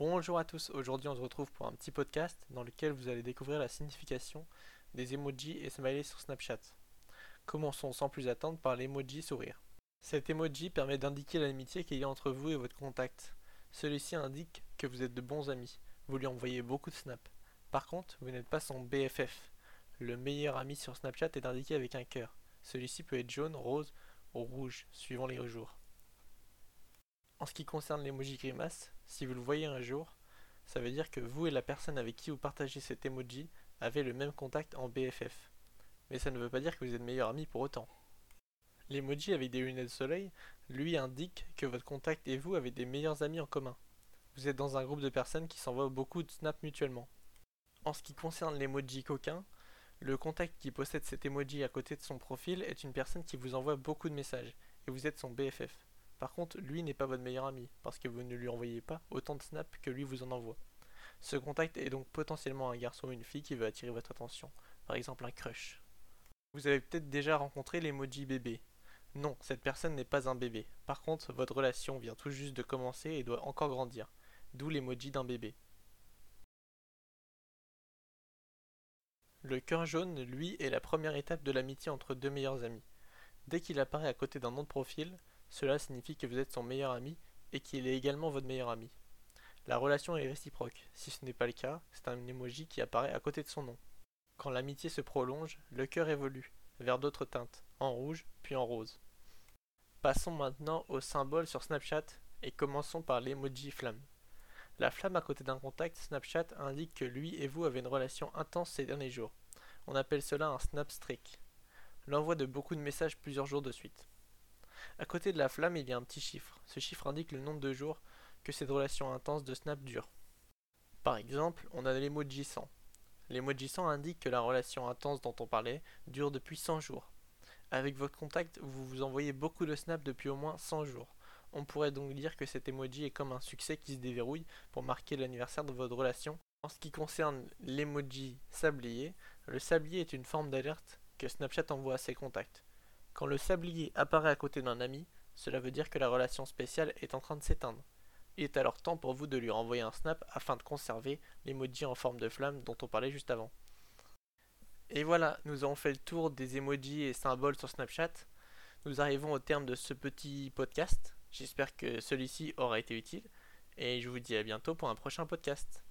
Bonjour à tous, aujourd'hui on se retrouve pour un petit podcast dans lequel vous allez découvrir la signification des emojis et smileys sur Snapchat. Commençons sans plus attendre par l'emoji sourire. Cet emoji permet d'indiquer l'amitié qu'il y a entre vous et votre contact. Celui-ci indique que vous êtes de bons amis, vous lui envoyez beaucoup de snaps. Par contre, vous n'êtes pas son BFF. Le meilleur ami sur Snapchat est indiqué avec un cœur. Celui-ci peut être jaune, rose ou rouge, suivant les jours. En ce qui concerne l'emoji grimace, si vous le voyez un jour, ça veut dire que vous et la personne avec qui vous partagez cet emoji avez le même contact en BFF. Mais ça ne veut pas dire que vous êtes meilleurs amis pour autant. L'emoji avec des lunettes de soleil, lui, indique que votre contact et vous avez des meilleurs amis en commun. Vous êtes dans un groupe de personnes qui s'envoient beaucoup de snaps mutuellement. En ce qui concerne l'emoji coquin, le contact qui possède cet emoji à côté de son profil est une personne qui vous envoie beaucoup de messages, et vous êtes son BFF. Par contre, lui n'est pas votre meilleur ami, parce que vous ne lui envoyez pas autant de snaps que lui vous en envoie. Ce contact est donc potentiellement un garçon ou une fille qui veut attirer votre attention, par exemple un crush. Vous avez peut-être déjà rencontré l'emoji bébé. Non, cette personne n'est pas un bébé. Par contre, votre relation vient tout juste de commencer et doit encore grandir, d'où l'emoji d'un bébé. Le cœur jaune, lui, est la première étape de l'amitié entre deux meilleurs amis. Dès qu'il apparaît à côté d'un nom de profil, cela signifie que vous êtes son meilleur ami et qu'il est également votre meilleur ami. La relation est réciproque. Si ce n'est pas le cas, c'est un emoji qui apparaît à côté de son nom. Quand l'amitié se prolonge, le cœur évolue vers d'autres teintes, en rouge puis en rose. Passons maintenant au symbole sur Snapchat et commençons par l'emoji flamme. La flamme à côté d'un contact Snapchat indique que lui et vous avez une relation intense ces derniers jours. On appelle cela un snap streak. L'envoi de beaucoup de messages plusieurs jours de suite. À côté de la flamme, il y a un petit chiffre. Ce chiffre indique le nombre de jours que cette relation intense de Snap dure. Par exemple, on a l'emoji 100. L'emoji 100 indique que la relation intense dont on parlait dure depuis 100 jours. Avec votre contact, vous vous envoyez beaucoup de snaps depuis au moins 100 jours. On pourrait donc dire que cet emoji est comme un succès qui se déverrouille pour marquer l'anniversaire de votre relation. En ce qui concerne l'emoji sablier, le sablier est une forme d'alerte que Snapchat envoie à ses contacts. Quand le sablier apparaît à côté d'un ami, cela veut dire que la relation spéciale est en train de s'éteindre. Il est alors temps pour vous de lui renvoyer un snap afin de conserver l'emoji en forme de flamme dont on parlait juste avant. Et voilà, nous avons fait le tour des emojis et symboles sur Snapchat. Nous arrivons au terme de ce petit podcast. J'espère que celui-ci aura été utile et je vous dis à bientôt pour un prochain podcast.